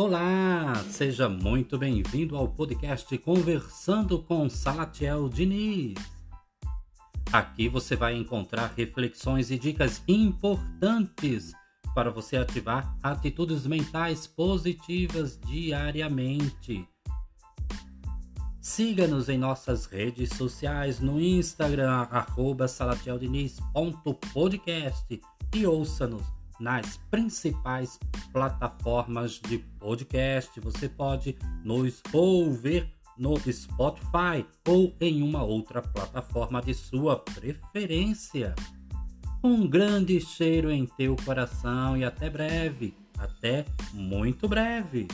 Olá, seja muito bem-vindo ao podcast Conversando com Salatiel Diniz. Aqui você vai encontrar reflexões e dicas importantes para você ativar atitudes mentais positivas diariamente. Siga-nos em nossas redes sociais no Instagram, arroba e ouça-nos nas principais plataformas de podcast. Você pode nos ouvir no Spotify ou em uma outra plataforma de sua preferência. Um grande cheiro em teu coração e até breve. Até muito breve.